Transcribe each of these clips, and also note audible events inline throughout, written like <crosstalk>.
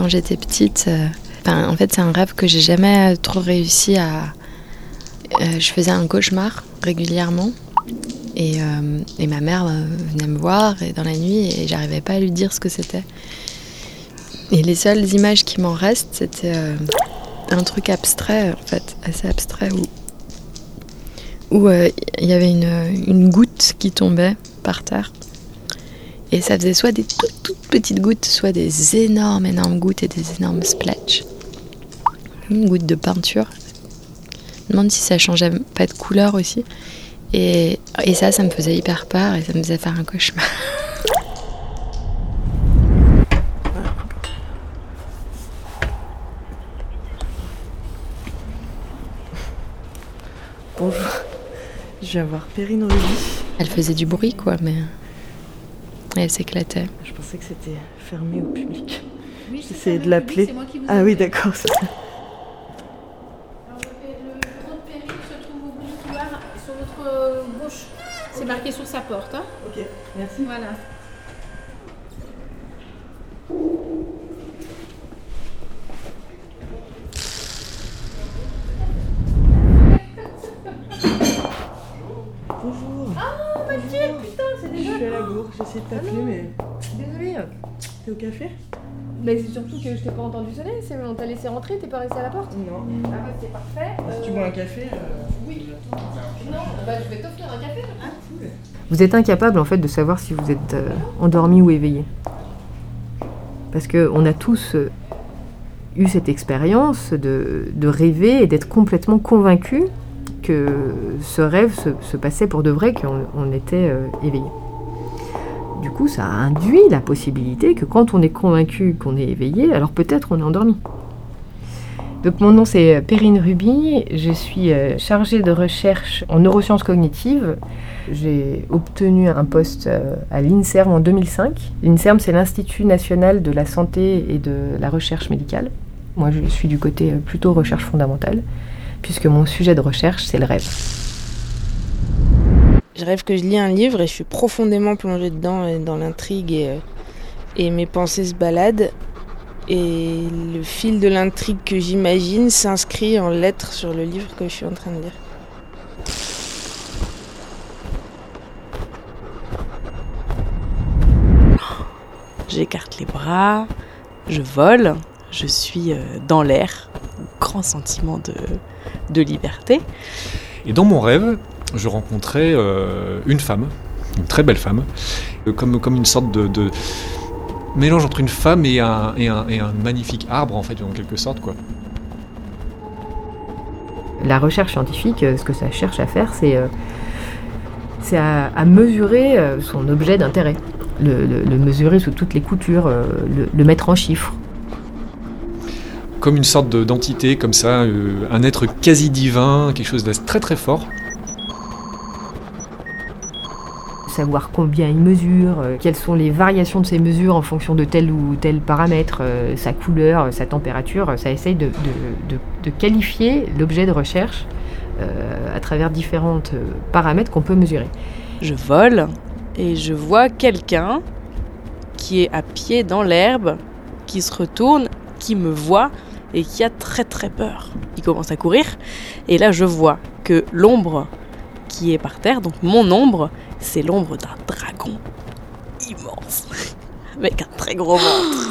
quand j'étais petite, euh, enfin, en fait, c'est un rêve que j'ai jamais trop réussi à. euh, je faisais un cauchemar régulièrement. Et, euh, ma mère venait me voir et dans la nuit et j'arrivais pas à lui dire ce que c'était. Et les seules images qui m'en restent, c'était un truc abstrait, en fait, assez abstrait, où il y avait une goutte qui tombait par terre. Et ça faisait soit des toutes, toutes petites gouttes, soit des énormes, énormes gouttes et des énormes splatchs. Une goutte de peinture. Je me demande si ça changeait pas de couleur aussi. Et, et ça, ça me faisait hyper peur et ça me faisait faire un cauchemar. Bonjour. Je viens voir Perrine Ruby. Elle faisait du bruit, quoi, mais. Et elle s'éclatait. Je pensais que c'était fermé au public. J'essayais de l'appeler. Ah oui, d'accord. c'est ça. Alors, le bureau de Perrine se trouve au bout du couloir, sur votre gauche. C'est marqué sur sa porte. Hein Ok, merci. voilà. Bonjour. Oh, putain, c'est Je déjà. suis à la bourre, j'essaie de t'appeler, mais Désolée. t'es au café? Mais c'est surtout que je t'ai pas entendu sonner. c'est- On t'a laissé rentrer, t'es pas resté à la porte? Non. Ah bah c'est parfait. Si tu bois un café, euh, Oui. Non, bah je vais t'offrir un café. Vous êtes incapable en fait de savoir si vous êtes euh, endormi ou éveillé. Parce qu'on a tous euh, eu cette expérience de, de rêver et d'être complètement convaincu que ce rêve se, passait pour de vrai, qu'on on était euh, éveillé. Du coup, ça induit la possibilité que quand on est convaincu qu'on est éveillé, alors peut-être on est endormi. Donc mon nom c'est Perrine Ruby, je suis euh, chargée de recherche en neurosciences cognitives j'ai obtenu un poste euh, à l'INSERM en 2005. L'INSERM, c'est l'Institut national de la santé et de la recherche médicale. Moi, je suis du côté euh, plutôt recherche fondamentale, puisque mon sujet de recherche, c'est le rêve. Je rêve que je lis un livre et je suis profondément plongée dedans et dans l'intrigue et, euh, et mes pensées se baladent. Et le fil de l'intrigue que j'imagine s'inscrit en lettres sur le livre que je suis en train de lire. J'écarte les bras, je vole, je suis euh, dans l'air, grand sentiment de, de liberté. Et dans mon rêve, je rencontrais euh, une femme, une très belle femme, euh, comme, comme une sorte de, de mélange entre une femme et un, et, un, et un magnifique arbre, en fait, en quelque sorte. Quoi. La recherche scientifique, euh, ce que ça cherche à faire, c'est euh, c'est à, à mesurer son objet d'intérêt, le, le- le mesurer sous toutes les coutures, le- le mettre en chiffres. Comme une sorte de- d'entité, comme ça, euh, un être quasi divin, quelque chose de très très fort. savoir combien il mesure, euh, quelles sont les variations de ces mesures en fonction de tel ou tel paramètre, euh, sa couleur, sa température, ça essaye de, de- de- de qualifier l'objet de recherche euh, à travers différents paramètres qu'on peut mesurer. Je vole et je vois quelqu'un qui est à pied dans l'herbe, qui se retourne, qui me voit et qui a très très peur. Il commence à courir et là je vois que l'ombre qui est par terre, donc mon ombre, c'est l'ombre d'un dragon immense <laughs> avec un très gros ventre.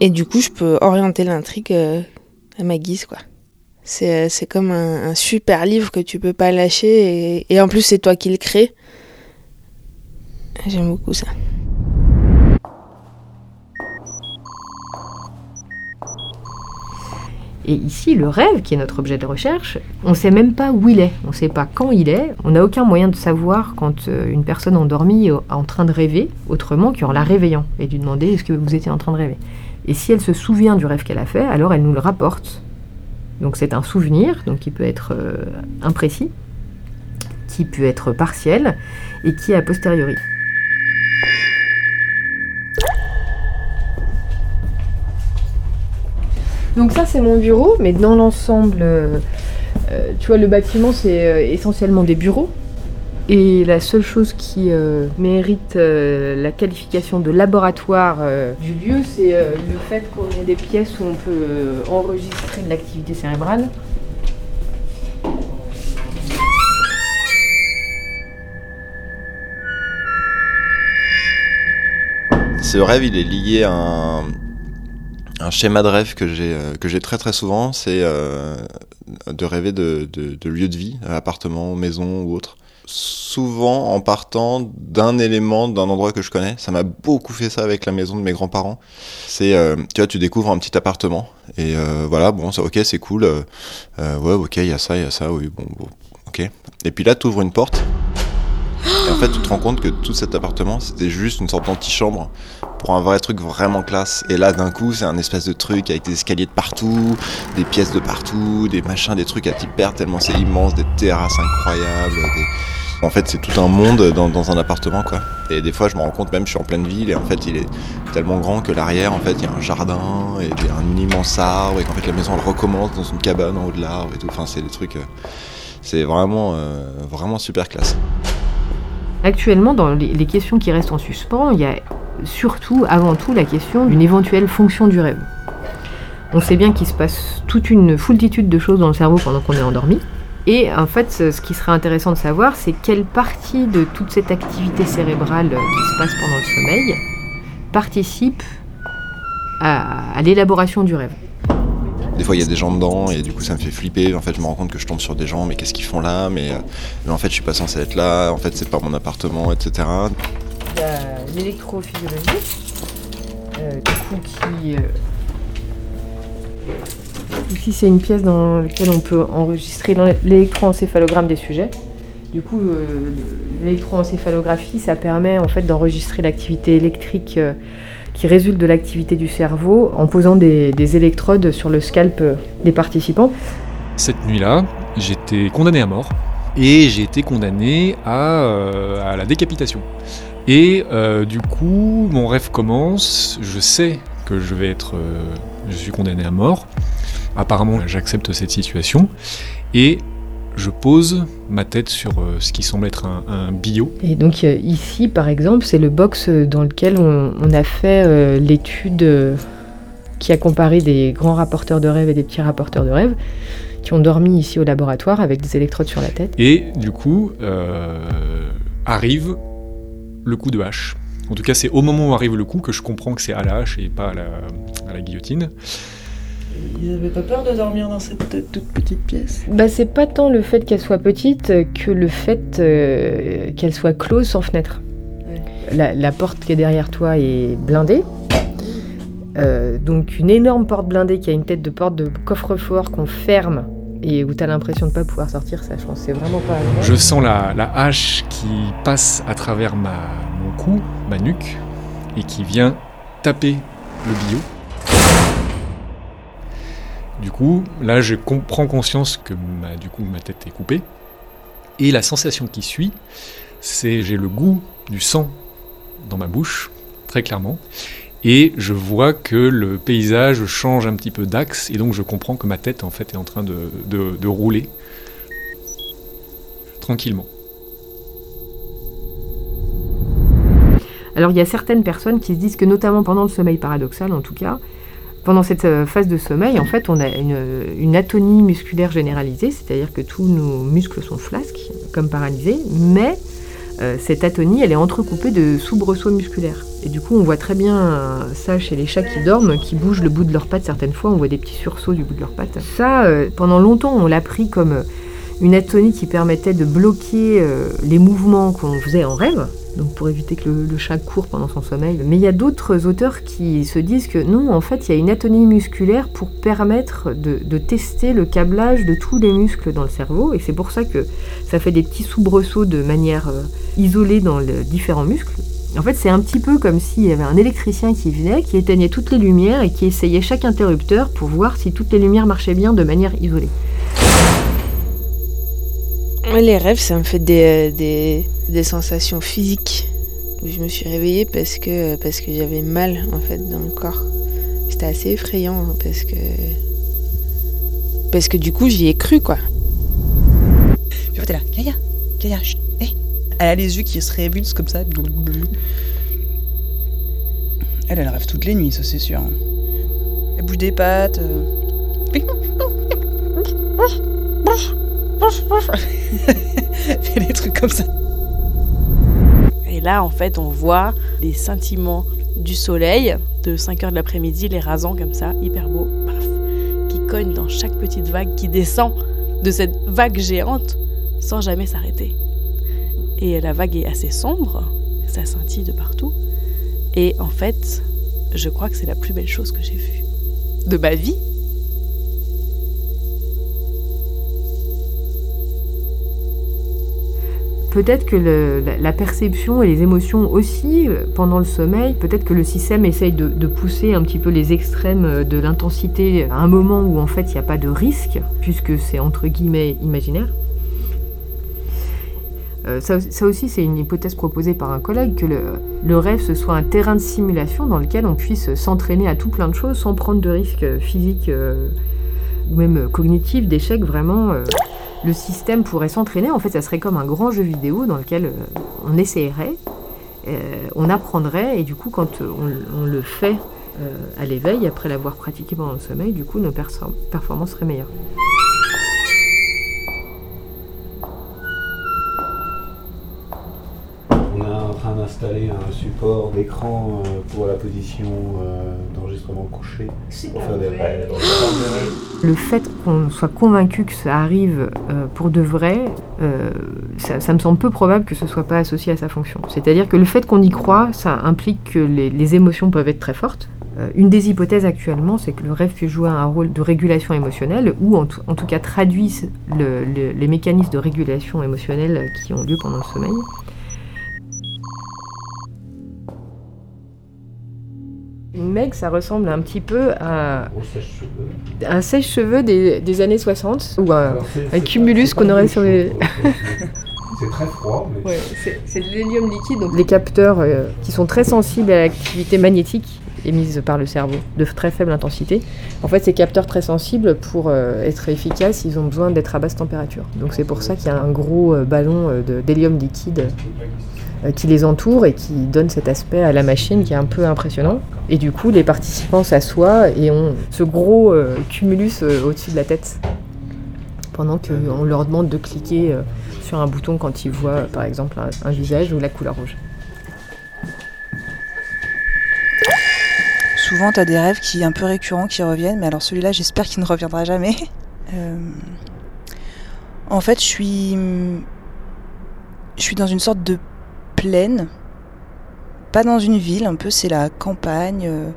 Et du coup je peux orienter l'intrigue euh, à ma guise quoi. C'est, c'est comme un, un super livre que tu peux pas lâcher et, et en plus c'est toi qui le crée. J'aime beaucoup ça. Et ici, le rêve, qui est notre objet de recherche, on ne sait même pas où il est, on ne sait pas quand il est, on n'a aucun moyen de savoir quand euh, une personne endormie est en train de rêver, autrement qu'en la réveillant, et lui demander est-ce que vous étiez en train de rêver. Et si elle se souvient du rêve qu'elle a fait, alors elle nous le rapporte. Donc c'est un souvenir, donc qui peut être euh, imprécis, qui peut être partiel, et qui est a posteriori. Donc ça c'est mon bureau, mais dans l'ensemble, euh, euh, tu vois, le bâtiment c'est euh, essentiellement des bureaux. Et la seule chose qui mérite la qualification de laboratoire du lieu, c'est le fait qu'on ait des pièces où on peut enregistrer de l'activité cérébrale. Ce rêve, il est lié à un, un schéma de rêve que j'ai que j'ai très très souvent, c'est de rêver de, de, de vie, appartement, maison ou autre souvent en partant d'un élément, d'un endroit que je connais. Ça m'a beaucoup fait ça avec la maison de mes grands-parents. C'est, euh, tu vois, tu découvres un petit appartement et euh, voilà, bon, ok, c'est cool. Euh, ouais, ok, il y a ça, il y a ça, oui, bon, bon, ok. Et puis là, tu ouvres une porte. Et en fait, tu te rends compte que tout cet appartement, c'était juste une sorte d'antichambre pour un vrai truc vraiment classe. Et là, d'un coup, c'est un espèce de truc avec des escaliers de partout, des pièces de partout, des machins, des trucs à t'y perdre tellement c'est immense, des terrasses incroyables, en fait, c'est tout un monde dans, un appartement, quoi. Et des fois, je me rends compte, même, je suis en pleine ville, et en fait, il est tellement grand que l'arrière, en fait, il y a un jardin, et il y a un immense arbre, et qu'en fait, la maison, elle recommence dans une cabane en haut de l'arbre, et tout. Enfin, c'est des trucs... Euh, c'est euh, vraiment super classe. Actuellement, dans les questions qui restent en suspens, il y a surtout, avant tout, la question d'une éventuelle fonction du rêve. On sait bien qu'il se passe toute une foultitude de choses dans le cerveau pendant qu'on est endormi. Et en fait, ce qui serait intéressant de savoir, c'est quelle partie de toute cette activité cérébrale qui se passe pendant le sommeil participe à, l'élaboration du rêve. Des fois, il y a des gens dedans et du coup, ça me fait flipper. En fait, je me rends compte que je tombe sur des gens, mais qu'est-ce qu'ils font là? Mais, euh, en fait, je suis pas censé être là. En fait, c'est pas mon appartement, etc. Il y a l'électrophysiologie, euh, du coup, qui euh, Ici, c'est une pièce dans laquelle on peut enregistrer l'électroencéphalogramme des sujets. Du coup, l'électroencéphalographie, ça permet en fait d'enregistrer l'activité électrique qui résulte de l'activité du cerveau en posant des, électrodes sur le scalp euh, des participants. Cette nuit-là, j'étais condamné à mort et j'ai été condamné à, la décapitation. Et du coup, mon rêve commence, je sais que je vais être, je suis condamné à mort, Apparemment, j'accepte cette situation et je pose ma tête sur euh, ce qui semble être un, bio. Et donc euh, ici, par exemple, c'est le box dans lequel on, a fait euh, l'étude qui a comparé des grands rapporteurs de rêve et des petits rapporteurs de rêve qui ont dormi ici au laboratoire avec des électrodes sur la tête. Et du coup, arrive le coup de hache. En tout cas, c'est au moment où arrive le coup que je comprends que c'est à la hache et pas à la guillotine. Ils n'avaient pas peur de dormir dans cette toute petite pièce Bah c'est pas tant le fait qu'elle soit petite que le fait euh, qu'elle soit close sans fenêtre. La, porte qui est derrière toi est blindée. Euh, donc une énorme porte blindée qui a une tête de porte de coffre-fort qu'on ferme et où tu as l'impression de ne pas pouvoir sortir, ça je pense c'est vraiment pas Je sens la, la, hache qui passe à travers ma, mon cou, ma nuque, et qui vient taper le bio. Du coup, là, je prends conscience que ma, du coup, ma tête est coupée. Et la sensation qui suit, c'est j'ai le goût du sang dans ma bouche, très clairement. Et je vois que le paysage change un petit peu d'axe, et donc je comprends que ma tête en fait est en train de, de rouler tranquillement. Alors il y a certaines personnes qui se disent que notamment pendant le sommeil paradoxal en tout cas, pendant cette euh, phase de sommeil, en fait, on a une, atonie musculaire généralisée, c'est-à-dire que tous nos muscles sont flasques, comme paralysés, mais euh, cette atonie, est entrecoupée de soubresauts musculaires. Et du coup, on voit très bien euh, ça chez les chats qui dorment, qui bougent le bout de leurs pattes certaines fois, on voit des petits sursauts du bout de leurs pattes. Ça, pendant longtemps, on l'a pris comme une atonie qui permettait de bloquer les mouvements qu'on faisait en rêve, donc pour éviter que le, chat court pendant son sommeil. Mais il y a d'autres auteurs qui se disent que non, en fait, il y a une atonie musculaire pour permettre de, tester le câblage de tous les muscles dans le cerveau, et c'est pour ça que ça fait des petits soubresauts de manière euh, isolée dans les différents muscles. En fait, c'est un petit peu comme s'il y avait un électricien qui venait, qui éteignait toutes les lumières et qui essayait chaque interrupteur pour voir si toutes les lumières marchaient bien de manière isolée. Les rêves, ça me fait des, des, des, sensations physiques. Je me suis réveillée parce que, parce que j'avais mal en fait dans le corps. C'était assez effrayant hein, parce que. Parce que du coup, j'y ai cru quoi. Puis t'es là, Kaya, Kaya, Elle a les yeux qui se révulsent comme ça. Elle, elle rêve toutes les nuits, ça c'est sûr. Elle bouge des pattes. euh. <laughs> Des trucs comme ça. Et là, en fait, on voit les scintillements du soleil de 5 heures de l'après-midi, les rasants comme ça, hyper beau, paf, qui cognent dans chaque petite vague qui descend de cette vague géante sans jamais s'arrêter. Et la vague est assez sombre, ça scintille de partout. Et en fait, je crois que c'est la plus belle chose que j'ai vue de ma vie. Peut-être que la, perception et les émotions aussi, euh, pendant le sommeil, peut-être que le système essaye de, pousser un petit peu les extrêmes euh, de l'intensité à un moment où en fait il n'y a pas de risque, puisque c'est entre guillemets imaginaire. Euh, ça, ça aussi, c'est une hypothèse proposée par un collègue, que le, rêve, ce soit un terrain de simulation dans lequel on puisse s'entraîner à tout plein de choses sans prendre de risques physiques ou même cognitifs, d'échecs, vraiment. Le système pourrait s'entraîner. En fait, ça serait comme un grand jeu vidéo dans lequel euh, on essayerait, euh, on apprendrait, et du coup, quand euh, on, on le fait à l'éveil, après l'avoir pratiqué pendant le sommeil, du coup, nos performances seraient meilleures. Un support d'écran euh, pour la position euh, d'enregistrement couché pour faire des rêves. Le fait qu'on soit convaincu que ça arrive euh, pour de vrai, euh, ça, ça me semble peu probable que ce soit pas associé à sa fonction. C'est-à-dire que le fait qu'on y croit, ça implique que les, les émotions peuvent être très fortes. Euh, une des hypothèses actuellement, c'est que le rêve puisse jouer un rôle de régulation émotionnelle, ou en, tout- en tout cas traduise le- le- les mécanismes de régulation émotionnelle qui ont lieu pendant le sommeil. Meg, ça ressemble un petit peu à un sèche-cheveux des, des années 60 ou un, cumulus qu'on aurait sur les. C'est- très froid, mais c'est de l'hélium liquide. Donc des capteurs euh, qui sont très sensibles à l'activité magnétique émise par le cerveau, de très faible intensité. En fait, ces capteurs très sensibles, pour euh, être efficaces, ils ont besoin d'être à basse température. Donc c'est pour ça qu'il y a un gros euh, ballon euh, d'hélium liquide qui les entoure et qui donne cet aspect à la machine qui est un peu impressionnant. Et du coup, les participants s'assoient et ont ce gros cumulus au-dessus de la tête pendant qu'on leur demande de cliquer sur un bouton quand ils voient, par exemple, un visage ou la couleur rouge. Souvent, t'as des rêves qui un peu récurrents qui reviennent, mais alors celui-là, j'espère qu'il ne reviendra jamais. <laughs> Euh, En fait, je suis, je suis dans une sorte de plaine, pas dans une ville, un peu c'est la campagne, euh,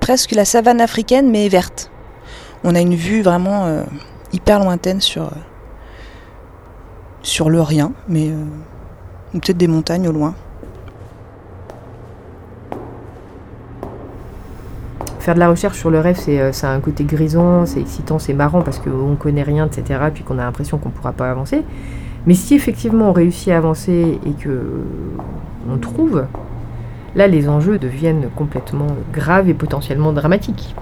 presque la savane africaine, mais verte. On a une vue vraiment euh, hyper lointaine sur sur le rien, mais peut-être des montagnes au loin. Faire de la recherche sur le rêve, c'est euh, un côté grisant, c'est excitant, c'est marrant parce qu'on connaît rien, etc. Puis qu'on a l'impression qu'on ne pourra pas avancer. Mais si effectivement on réussit à avancer et que on trouve, là les enjeux deviennent complètement graves et potentiellement dramatiques.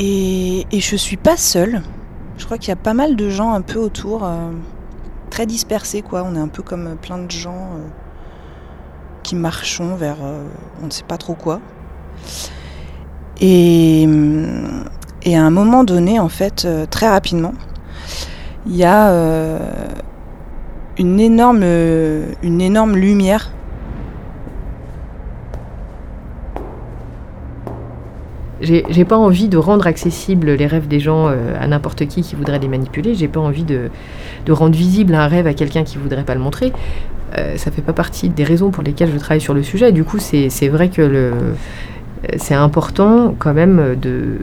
Et, et je suis pas seule. Je crois qu'il y a pas mal de gens un peu autour, euh, très dispersés quoi. On est un peu comme plein de gens euh, qui marchons vers euh, on ne sait pas trop quoi. Et, hum, et à un moment donné, en fait, euh, très rapidement, il y a euh, une énorme, euh, une énorme lumière J'ai pas envie de rendre accessibles les rêves des gens euh, à n'importe qui qui voudrait les manipuler. J'ai pas envie de, de rendre visible un rêve à quelqu'un qui voudrait pas le montrer. Euh, ça fait pas partie des raisons pour lesquelles je travaille sur le sujet. Du coup, c'est vrai que le c'est important quand même de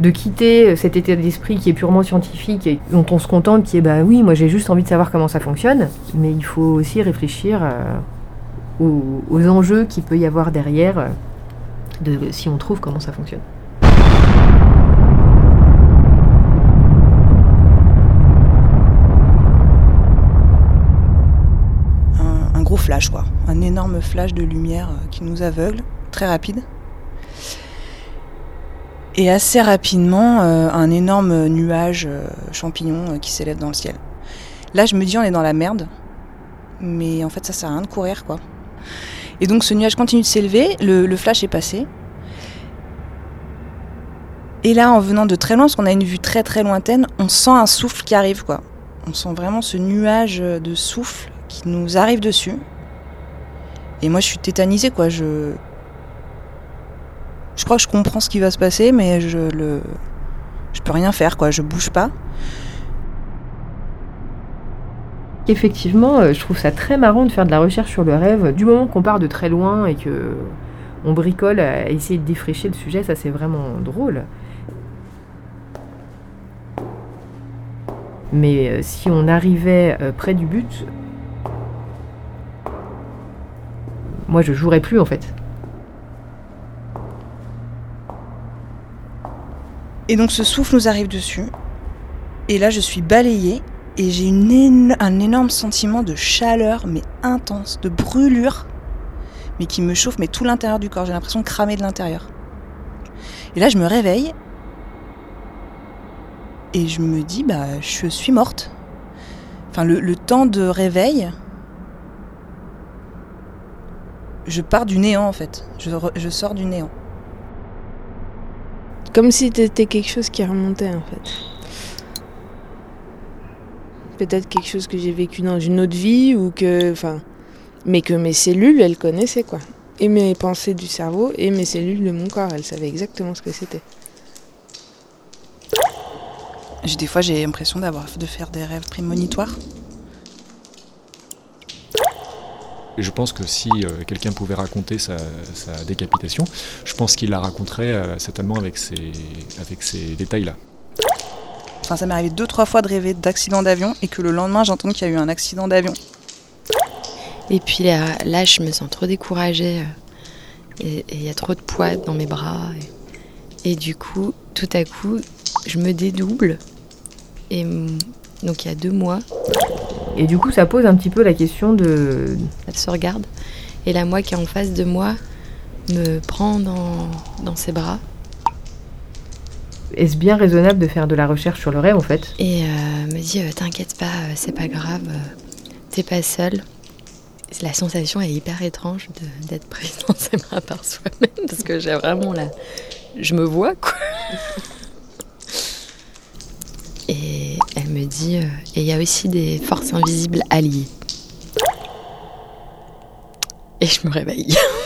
de quitter cet état d'esprit qui est purement scientifique et dont on se contente, qui est bah oui, moi j'ai juste envie de savoir comment ça fonctionne, mais il faut aussi réfléchir euh, aux, enjeux qu'il peut y avoir derrière. euh, de, si on trouve comment ça fonctionne. un, un gros flash, quoi. Un énorme flash de lumière euh, qui nous aveugle, très rapide. Et assez rapidement, euh, un énorme nuage euh, champignon euh, qui s'élève dans le ciel. Là, je me dis, on est dans la merde. Mais en fait, ça sert à rien de courir, quoi. Et donc ce nuage continue de s'élever, le, flash est passé. Et là, en venant de très loin, parce qu'on a une vue très très lointaine, on sent un souffle qui arrive, quoi. On sent vraiment ce nuage de souffle qui nous arrive dessus. Et moi, je suis tétanisée, quoi. Je, je crois que je comprends ce qui va se passer, mais je le, je peux rien faire, quoi. Je bouge pas. Effectivement, euh, je trouve ça très marrant de faire de la recherche sur le rêve. Du moment qu'on part de très loin et que on bricole à essayer de défricher le sujet, ça c'est vraiment drôle. Mais euh, si on arrivait euh, près du but, moi je jouerais plus en fait. Et donc ce souffle nous arrive dessus. Et là, je suis balayée et j'ai un énorme sentiment de chaleur, mais intense, de brûlure, mais qui me chauffe, mais tout l'intérieur du corps. J'ai l'impression de cramer de l'intérieur. Et là, je me réveille et je me dis, bah, je suis morte. Enfin, le, temps de réveil, je pars du néant en fait. Je sors du néant. Comme si t'étais quelque chose qui remontait en fait. Peut-être quelque chose que j'ai vécu dans une autre vie ou que. Enfin. Mais que mes cellules, elles connaissaient quoi. Et mes pensées du cerveau et mes cellules de mon corps, elles savaient exactement ce que c'était. Des fois j'ai l'impression d'avoir de faire des rêves prémonitoires. Et je pense que si euh, quelqu'un pouvait raconter sa, sa décapitation, je pense qu'il la raconterait euh, certainement avec ces, avec ces détails-là. Enfin, ça m'est arrivé deux trois fois de rêver d'accident d'avion et que le lendemain j'entends qu'il y a eu un accident d'avion. Et puis là, là, je me sens trop découragée. euh, Et il y a trop de poids dans mes bras. Et, et du coup, tout à coup, je me dédouble. Et donc il y a deux mois, Et du coup, ça pose un petit peu la question de. elle se regarde. Et la moi qui est en face de moi me prend dans, dans ses bras. Est-ce bien raisonnable de faire de la recherche sur le rêve en fait? Et euh, me dit euh, T'inquiète pas, euh, c'est pas grave, t'es pas seule. La sensation est hyper étrange d'être prise <laughs> dans ses bras par soi-même parce que j'ai vraiment la. Je me vois quoi. <laughs> Et elle me euh, Et il y a aussi des forces invisibles alliées. Et je me réveille. <laughs>